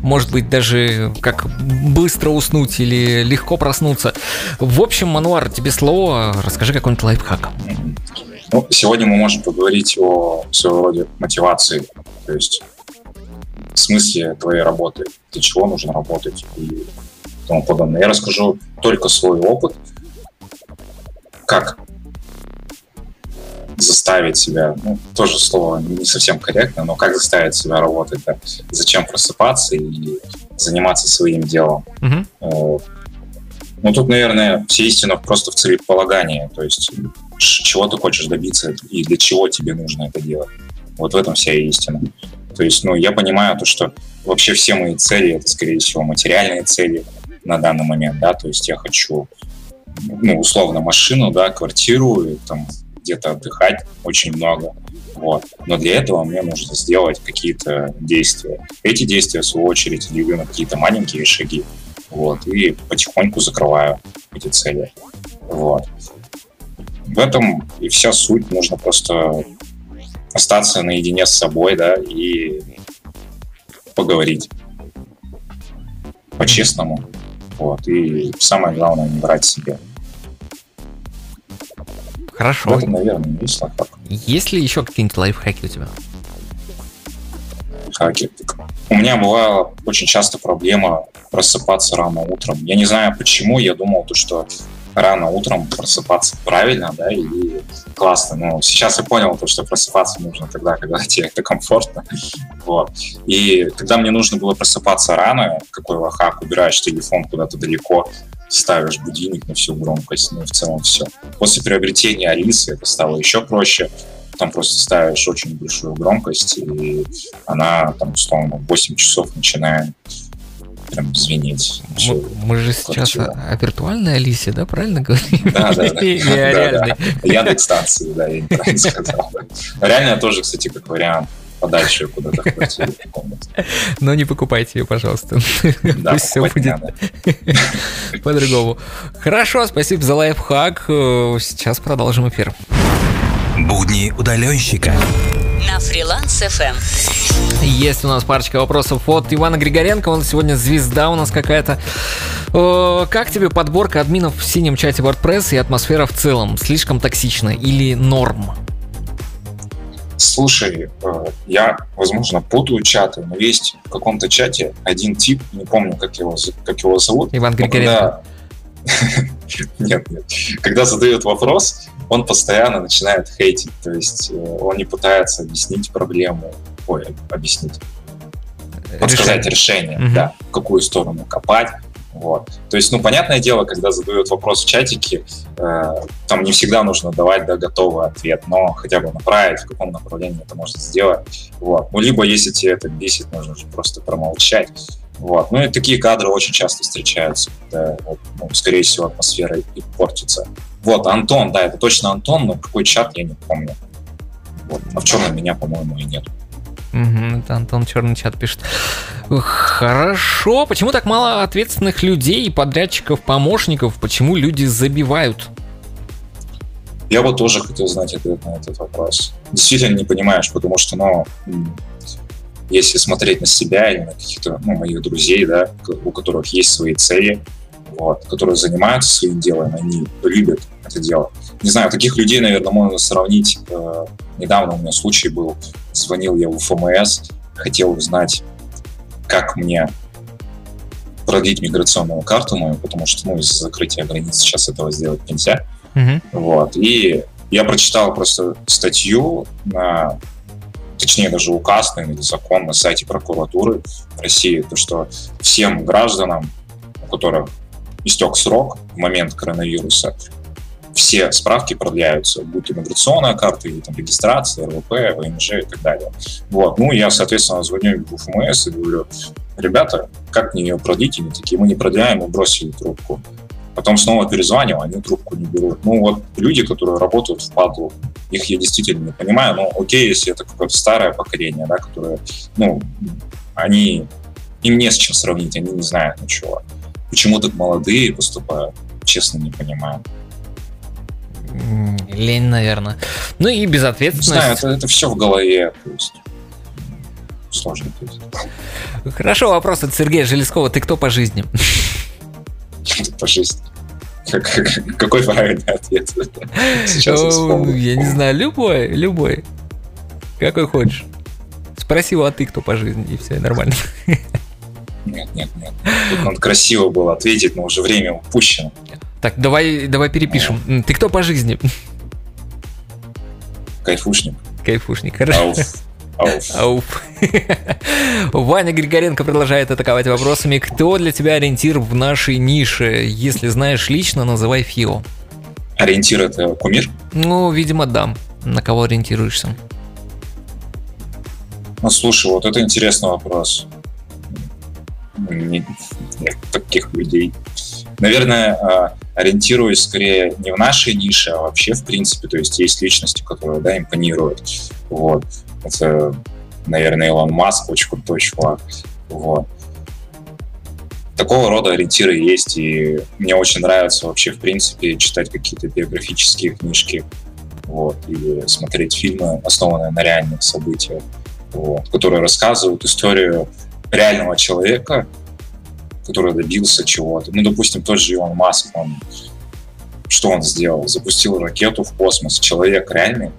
Может быть, даже как быстро уснуть или легко проснуться. В общем, Мануар, тебе слово. Расскажи какой-нибудь лайфхак. Ну, сегодня мы можем поговорить о своего рода мотивации. То есть в смысле твоей работы, для чего нужно работать и тому подобное. Я расскажу только свой опыт – как заставить себя, ну, тоже слово не совсем корректно, но как заставить себя работать, да? зачем просыпаться и заниматься своим делом. Угу. Ну, тут, наверное, все истина просто в целеполагании, то есть чего ты хочешь добиться и для чего тебе нужно это делать. Вот в этом вся истина. То есть, ну, я понимаю то, что вообще все мои цели, это, скорее всего, материальные цели на данный момент, да, то есть я хочу ну, условно, машину, да, квартиру, и, там где-то отдыхать очень много. Вот. Но для этого мне нужно сделать какие-то действия. Эти действия, в свою очередь, делю на какие-то маленькие шаги. Вот, и потихоньку закрываю эти цели. Вот. В этом и вся суть. Нужно просто остаться наедине с собой, да, и поговорить по-честному. Вот. И самое главное, не врать себе. Хорошо. Это, наверное, есть лайфхак. Есть ли еще какие-нибудь лайфхаки у тебя? Хаки. У меня была очень часто проблема просыпаться рано утром. Я не знаю почему, я думал, то, что рано утром просыпаться правильно, да, и классно. Но сейчас я понял, то, что просыпаться нужно тогда, когда тебе это комфортно. Вот. И когда мне нужно было просыпаться рано, какой лохак, убираешь телефон куда-то далеко, ставишь будильник на всю громкость, ну и в целом все. После приобретения Алисы это стало еще проще. Там просто ставишь очень большую громкость, и она там, условно, в 8 часов начинает прям звенеть. Мы, мы же сейчас о, о виртуальной Алисе, да, правильно говорим? Да, да, да. Яндекс станции, да, я неправильно сказал. Реально тоже, кстати, как вариант подальше куда-то в квартире Но не покупайте ее, пожалуйста. Да, Пусть все будет по-другому. Хорошо, спасибо за лайфхак. Сейчас продолжим эфир. Будни удаленщика. На фриланс FM. Есть у нас парочка вопросов от Ивана Григоренко. Он сегодня звезда у нас какая-то. Как тебе подборка админов в синем чате WordPress и атмосфера в целом? Слишком токсична или норм? Слушай, э, я, возможно, путаю чаты, но есть в каком-то чате один тип, не помню, как его, как его зовут. Иван Григоренко. Когда... Нет, нет. Когда задают вопрос, он постоянно начинает хейтить. То есть э, он не пытается объяснить проблему, ой, объяснить, подсказать решение, Мгм. да, в какую сторону копать. Вот. То есть, ну, понятное дело, когда задают вопрос в чатике, э, там не всегда нужно давать да, готовый ответ, но хотя бы направить, в каком направлении это можно сделать. Вот. Ну, либо, если тебе это бесит, нужно же просто промолчать. Вот. Ну и такие кадры очень часто встречаются, когда, вот, ну, скорее всего, атмосфера и портится. Вот, Антон, да, это точно Антон, но какой чат, я не помню. Вот. А в черном меня, по-моему, и нет. Мгм, это Антон Черный чат пишет. Хорошо. Почему так мало ответственных людей, подрядчиков, помощников? Почему люди забивают? Я бы тоже хотел знать ответ на этот вопрос. Действительно не понимаешь, потому что, ну, если смотреть на себя или на каких-то ну, моих друзей, да, у которых есть свои цели, вот, которые занимаются своим делом, они любят это дело. Не знаю, таких людей, наверное, можно сравнить. э, недавно у меня случай был, звонил я в ФМС, хотел узнать, как мне продлить миграционную карту мою, потому что ну, из-за закрытия границ сейчас этого сделать нельзя. Мгм. Вот. И я прочитал просто статью на точнее даже указ или закон на сайте прокуратуры России, то что всем гражданам, у которых истек срок в момент коронавируса, все справки продляются, будь то миграционная карта или там регистрация, РВП, ВНЖ и так далее. Вот. Ну, я, соответственно, звоню в ФМС и говорю, ребята, как мне ее продлить? Они такие, мы не продляем, мы бросили трубку. Потом снова перезванивал, они трубку не берут. Ну, вот люди, которые работают в падлу, их я действительно не понимаю. Ну, окей, если это какое-то старое поколение, да, которое, ну, они, им не с чем сравнить, они не знают ничего. Почему так молодые поступают, честно не понимаю. Лень, наверное. Ну и Не безответственность. знаю, это, это все в голове, то есть сложно ответить. Хорошо, вопрос от Сергея Железкова. Ты кто по жизни? по жизни. Как- как- Какой правильный ответ? Сейчас я вспомню. Я не знаю, любой, любой. Какой хочешь. Спроси его, а ты кто по жизни, и все, нормально. Нет, нет, нет. Тут надо красиво было ответить, но уже время упущено. Так, давай, давай перепишем. Ты кто по жизни? Кайфушник. Кайфушник, хорошо. Ауф. Ауф. Ауф. Ваня Григоренко продолжает атаковать вопросами. Кто для тебя ориентир в нашей нише? Если знаешь лично, называй Фио. Ориентир это кумир? Ну, видимо, да. На кого ориентируешься? Ну, слушай, вот это интересный вопрос. Не- Нет таких людей. Наверное, а, ориентируюсь скорее не в нашей нише, а вообще в принципе. То есть есть личности, которые, да, импонируют. Вот. Это, наверное, Илон Маск, очень крутой чувак. Вот. Такого рода ориентиры есть, и мне очень нравится вообще, в принципе, читать какие-то биографические книжки, вот, или смотреть фильмы, основанные на реальных событиях вот, которые рассказывают историю реального человека, который добился чего-то. Ну, допустим, тот же Илон Маск, он что он сделал? Запустил ракету в космос. Человек реальный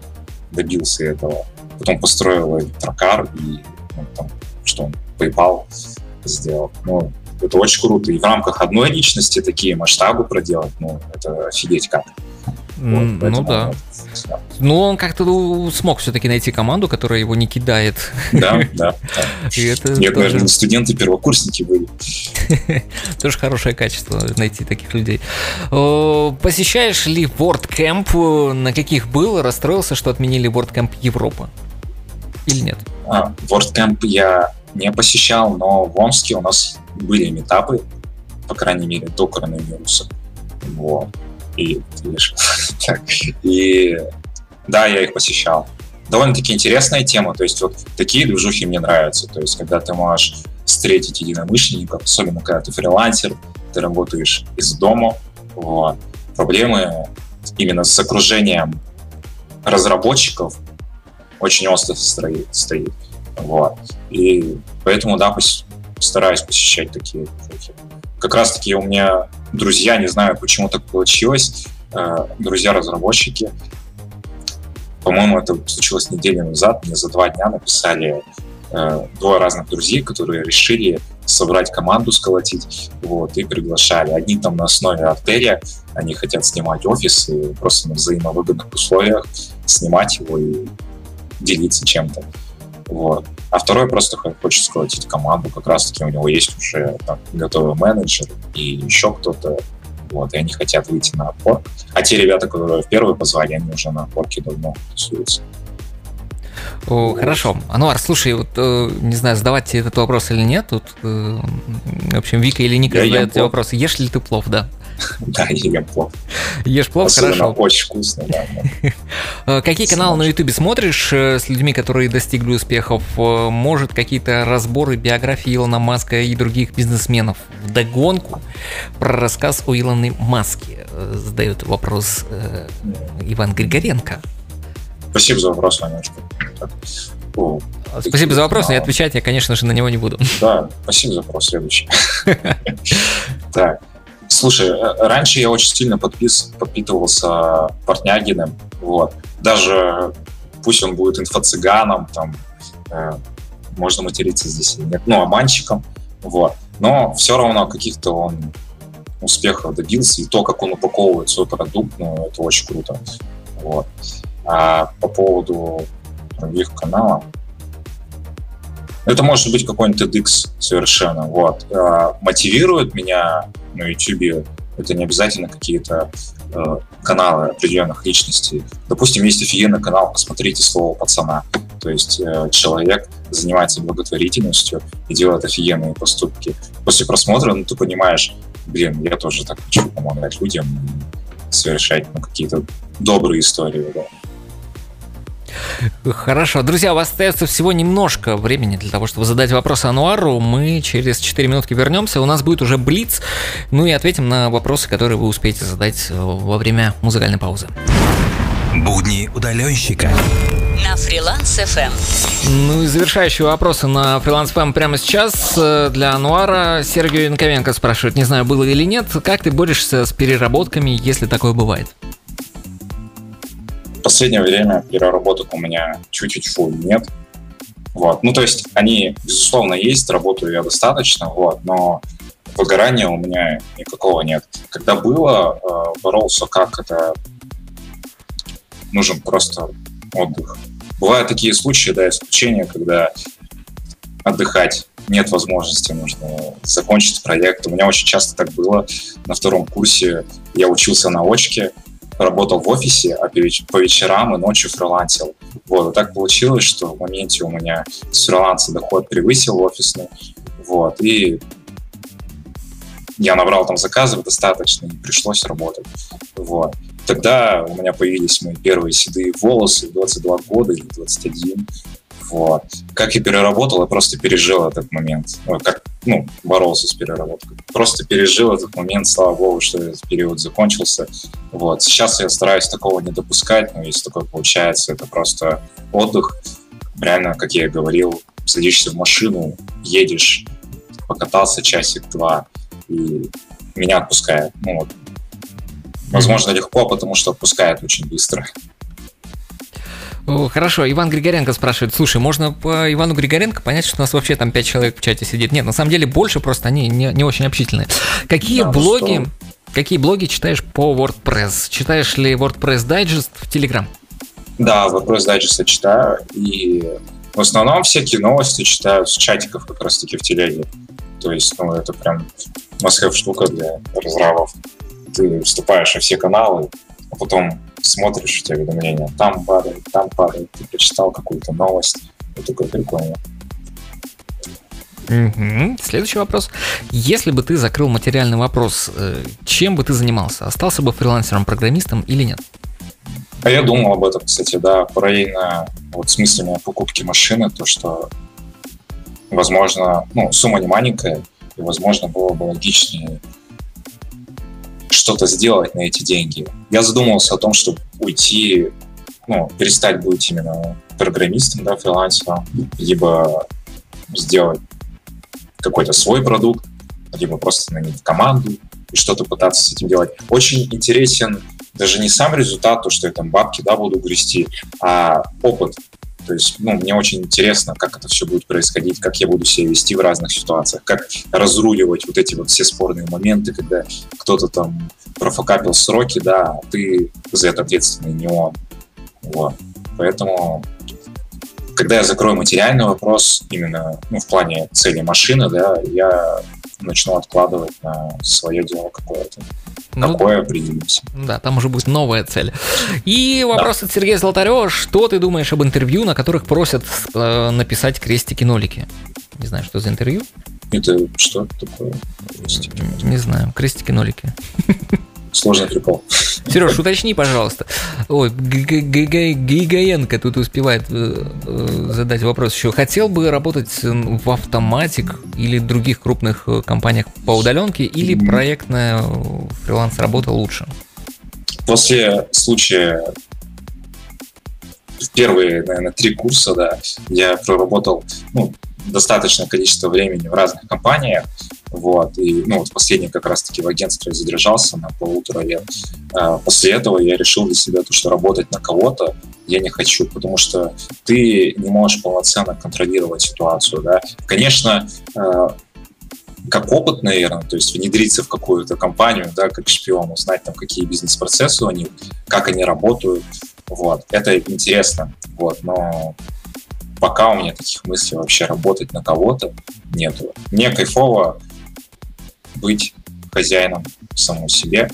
добился этого. Потом построил электрокар и ну, там, что он, PayPal сделал. Ну, это очень круто. И в рамках одной личности такие масштабы проделать, ну, это офигеть как. Вот, ну да. Ну, он как-то ну, смог все-таки найти команду, которая его не кидает. Да, да. И это Нет, тоже, наверное, студенты-первокурсники были. тоже хорошее качество найти таких людей. Посещаешь ли WordCamp? На каких был? Расстроился, что отменили WordCamp Европа? Или нет? А, WordCamp я не посещал, но в Омске у нас были метапы, по крайней мере, до коронавируса. Вот. И, видишь, и да, я их посещал. Довольно-таки интересная тема, то есть вот такие движухи мне нравятся, то есть когда ты можешь встретить единомышленников, особенно когда ты фрилансер, ты работаешь из дома, вот. проблемы именно с окружением разработчиков очень остро стоит. Вот. И поэтому, да, пос- стараюсь посещать такие движухи. Как раз-таки у меня друзья, не знаю, почему так получилось, э, друзья-разработчики, по-моему, это случилось неделю назад, мне за два дня написали э, двое разных друзей, которые решили собрать команду, сколотить, вот, и приглашали. Одни там на основе артерия, они хотят снимать офис и просто на взаимовыгодных условиях снимать его и делиться чем-то. Вот. А второй просто хочет сколотить команду, как раз-таки у него есть уже там, готовый менеджер и еще кто-то, вот, и они хотят выйти на опор. А те ребята, которые в первый позвали, они уже на опорке давно тусуются. О, хорошо. Ануар, слушай, вот э, не знаю, задавать тебе этот вопрос или нет. Тут, э, в общем, Вика или Ника задают тебе вопрос. Ешь ли ты плов, да? Да, ем плов. Ешь плов, Особенно хорошо. очень вкусно, да. Э, Какие каналы на Ютубе смотришь с людьми, которые достигли успехов? Может, какие-то разборы биографии Илона Маска и других бизнесменов в догонку про рассказ о Илоне Маске? Задает вопрос Иван Григоренко. Спасибо за вопрос, о, Спасибо за вопрос, но и отвечать я, конечно же, на него не буду. Да, спасибо за вопрос. Следующий. Так. Слушай, э, раньше я очень сильно подпис, подпитывался Портнягиным. Вот. Даже пусть он будет инфо-цыганом, там, э, можно материться здесь или нет, ну, обманщиком. Вот. Но все равно каких-то он успехов добился, и то, как он упаковывает свой продукт, ну, это очень круто. Вот. А по поводу других каналов, это может быть какой-нибудь TEDx совершенно. Вот. А, мотивирует меня на YouTube это не обязательно какие-то э, каналы определенных личностей. Допустим, есть офигенный канал «Посмотрите слово пацана». То есть э, человек занимается благотворительностью и делает офигенные поступки. После просмотра ну, ты понимаешь, блин, я тоже так хочу помогать людям совершать ну, какие-то добрые истории. Да. Хорошо. Друзья, у вас остается всего немножко времени для того, чтобы задать вопрос Ануару. Мы через 4 минутки вернемся. У нас будет уже блиц. Ну и ответим на вопросы, которые вы успеете задать э, во время музыкальной паузы. Будни удаленщика. На фриланс FM. Ну и завершающие вопросы на фриланс ФМ прямо сейчас э, для Ануара. Сергей Янковенко спрашивает, не знаю, было или нет, как ты борешься с переработками, если такое бывает? Последнее время переработок у меня чуть-чуть нет. Вот. Ну, то есть они, безусловно, есть, работаю я достаточно, вот, но выгорания у меня никакого нет. Когда было, э, боролся как это... Нужен просто отдых. Бывают такие случаи, да, исключения, когда отдыхать нет возможности, нужно закончить проект. У меня очень часто так было. На втором курсе я учился на очке, работал в офисе, а по вечерам и ночью фрилансил. Вот, и так получилось, что в моменте у меня с фриланса доход превысил офисный, вот, и я набрал там заказов достаточно, и пришлось работать, вот. Тогда у меня появились мои первые седые волосы, 22 года или 21, вот. Как я переработал, я просто пережил этот момент. Как, ну, боролся с переработкой. Просто пережил этот момент, слава богу, что этот период закончился. Вот. Сейчас я стараюсь такого не допускать, но если такое получается, это просто отдых. Реально, как я и говорил, садишься в машину, едешь, покатался часик-два, и меня отпускает. Ну, вот. Возможно, легко, потому что отпускает очень быстро. Хорошо, Иван Григоренко спрашивает, слушай, можно по Ивану Григоренко понять, что у нас вообще там 5 человек в чате сидит? Нет, на самом деле больше, просто они не, не очень общительные. Какие да, блоги, что? какие блоги читаешь по WordPress? Читаешь ли WordPress Digest в Telegram? Да, WordPress Digest я читаю, и в основном всякие новости читаю с чатиков как раз-таки в телеге. То есть, ну, это прям must штука для разрабов. Ты вступаешь во все каналы, а потом смотришь, у тебя уведомления, там падает, там падает, ты прочитал какую-то новость, это такое прикольно. Угу. Следующий вопрос. Если бы ты закрыл материальный вопрос, э, чем бы ты занимался? Остался бы фрилансером-программистом или нет? А я думал об этом, кстати, да, параллельно вот с мыслями о покупке машины, то, что, возможно, ну, сумма не маленькая, и, возможно, было бы логичнее что-то сделать на эти деньги. Я задумывался о том, чтобы уйти, ну, перестать быть именно программистом, да, фрилансером, либо сделать какой-то свой продукт, либо просто нанять команду и что-то пытаться с этим делать. Очень интересен даже не сам результат, то, что я там бабки, да, буду грести, а опыт. То есть, ну, мне очень интересно, как это все будет происходить, как я буду себя вести в разных ситуациях, как разруливать вот эти вот все спорные моменты, когда кто-то там профокапил сроки, да, а ты за это ответственный, не он. Вот. Поэтому, когда я закрою материальный вопрос, именно ну, в плане цели машины, да, я начну откладывать на свое дело какое-то. Ну, Какое определимся. Да, там уже будет новая цель. И вопрос от Сергея Золотарева. Что ты думаешь об интервью, на которых просят э, написать крестики-нолики? Не знаю, что за интервью. Это что такое? Не знаю, крестики-нолики. Сложный прикол. Сереж, уточни, пожалуйста. Ой, Гигаенко тут успевает э, э, задать вопрос еще. Хотел бы работать в Автоматик или других крупных э, компаниях по удаленке, или проектная фриланс-работа лучше? После случая в первые, наверное, три курса, да, я проработал ну, достаточное количество времени в разных компаниях, вот, и, ну, вот последний как раз-таки в агентстве задержался на полутора лет. А после этого я решил для себя то, что работать на кого-то я не хочу, потому что ты не можешь полноценно контролировать ситуацию, да. Конечно, а, как опыт, наверное, то есть внедриться в какую-то компанию, да, как шпион, узнать там, какие бизнес-процессы у них, как они работают, вот, это интересно, вот, но пока у меня таких мыслей вообще работать на кого-то нету. Мне кайфово быть хозяином самому себе,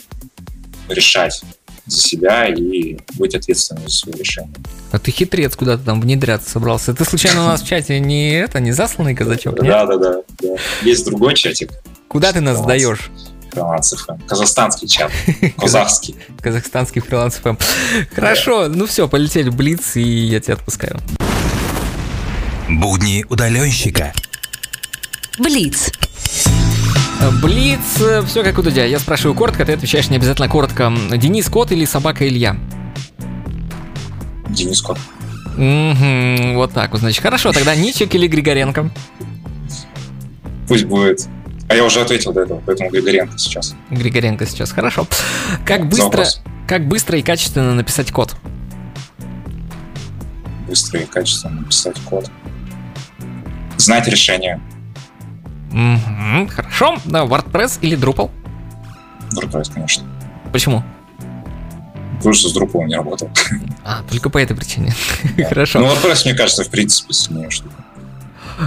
решать за себя и быть ответственным за свои решения. А ты хитрец куда-то там внедряться собрался. Ты случайно у нас в чате не это, не засланный казачок? Да, да, да, да. Есть другой чатик. Куда ты нас сдаешь? Фрилансов. Казахстанский чат. Казахский. Казахстанский фриланс ФМ. Хорошо, ну все, полетели в Блиц, и я тебя отпускаю. Будни удаленщика. Блиц. Блиц, все как у Дудя. Я спрашиваю коротко, ты отвечаешь не обязательно коротко. Денис Кот или собака Илья? Денис Кот. Угу, вот так вот, значит. Хорошо, тогда Ничик или Григоренко? Пусть будет. А я уже ответил до этого, поэтому Григоренко сейчас. Григоренко сейчас, хорошо. Как быстро, как быстро и качественно написать код? Быстро и качественно написать код. Знать решение. Угу, хорошо. Да, WordPress или Drupal? WordPress, конечно. Почему? Потому что с Drupal не работал. А, только по этой причине. Да. Хорошо. Ну, WordPress, мне кажется, в принципе, сильнее штука.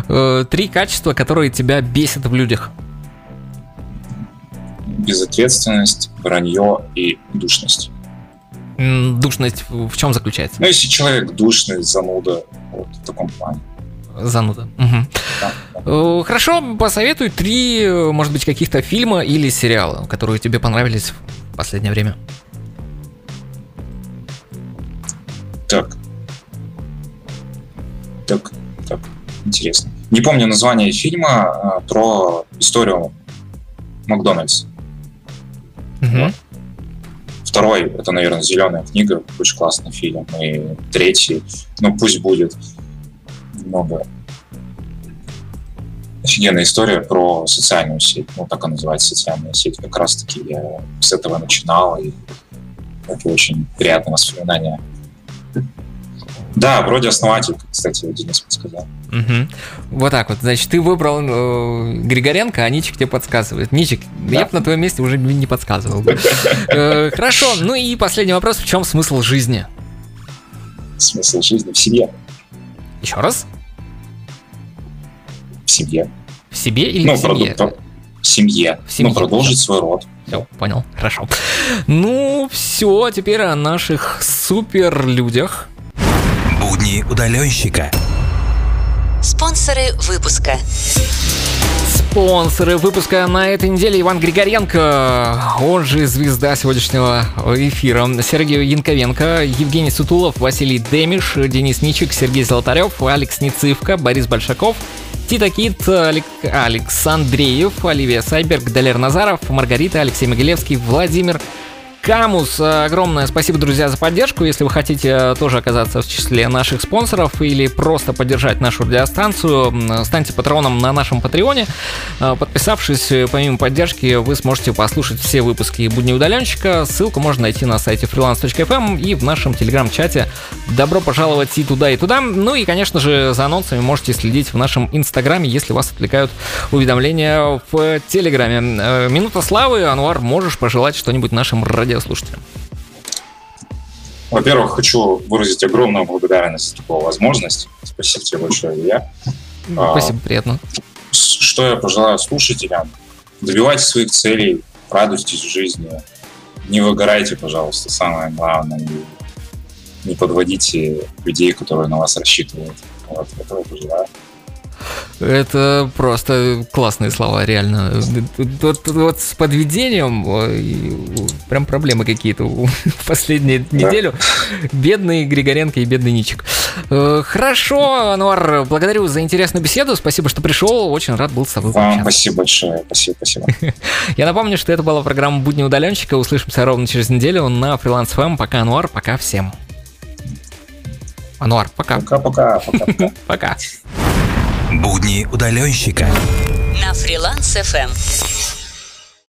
Э, Три качества, которые тебя бесят в людях. Безответственность, вранье и душность. Душность в чем заключается? Ну, если человек душный, зануда, вот в таком плане. Зануда. Мгм. Да. Э, Хорошо, посоветуй три, может быть, каких-то фильма или сериала, которые тебе понравились в последнее время. Так. Так, так, интересно. Не помню название фильма а, про историю Макдональдс. Мгм. Второй, это, наверное, «Зеленая книга», очень классный фильм. И третий, ну пусть будет немного офигенная история про социальную сеть. Ну, так и называется социальная сеть. Как раз-таки я с этого начинал, и это очень приятное воспоминание. Да, вроде основатель, кстати, Денис подсказал. Мгм. Вот так вот. Значит, ты выбрал э, Григоренко, а Ничик тебе подсказывает. Ничик, Да. я бы на твоем месте уже не подсказывал. Э, Хорошо, ну и последний вопрос. В чем смысл жизни? Смысл жизни в семье. Еще раз? В семье. В себе или ну, в семье? проду- в семье. В семье. Ну, продолжить свой род. Все, понял, хорошо. Ну, все, теперь о наших супер людях. Будни удаленщика. Спонсоры выпуска. Спонсоры выпуска на этой неделе. Иван Григоренко, он же звезда сегодняшнего эфира, Сергей Янковенко, Евгений Сутулов, Василий Демиш, Денис Ничик, Сергей Золотарев, Алекс Ницивка, Борис Большаков, Тита Кит, Алек... Александреев, Оливия Сайберг, Далер Назаров, Маргарита, Алексей Могилевский, Владимир Камус. Огромное спасибо, друзья, за поддержку. Если вы хотите тоже оказаться в числе наших спонсоров или просто поддержать нашу радиостанцию, станьте патроном на нашем Патреоне. Подписавшись, помимо поддержки, вы сможете послушать все выпуски «Будни удаленщика». Ссылку можно найти на сайте freelance.fm и в нашем телеграм-чате. Добро пожаловать и туда, и туда. Ну и, конечно же, за анонсами можете следить в нашем инстаграме, если вас отвлекают уведомления в телеграме. Э, минута славы. Ануар, можешь пожелать что-нибудь нашим радиослушателям? Во-первых, хочу выразить огромную благодарность за такую возможность. Спасибо тебе большое, Илья. Спасибо, а, приятно. Что я пожелаю слушателям? Добивайтесь своих целей, радуйтесь жизни, не выгорайте, пожалуйста, самое главное, не подводите людей, которые на вас рассчитывают. Вот, этого пожелаю. Это просто классные слова, реально. Вот, вот с подведением прям проблемы какие-то в последнюю да. неделю. Бедный Григоренко и бедный Ничик. Э, хорошо, Ануар, благодарю за интересную беседу. Спасибо, что пришел. Очень рад был с тобой Вам спасибо большое. Спасибо, спасибо. Я напомню, что это была программа «Будни удаленщика». Услышимся ровно через неделю на Freelance FM. Пока, Ануар, пока всем. Ануар, пока. Пока-пока. Пока. Будни удаленщика. На Freelance FM.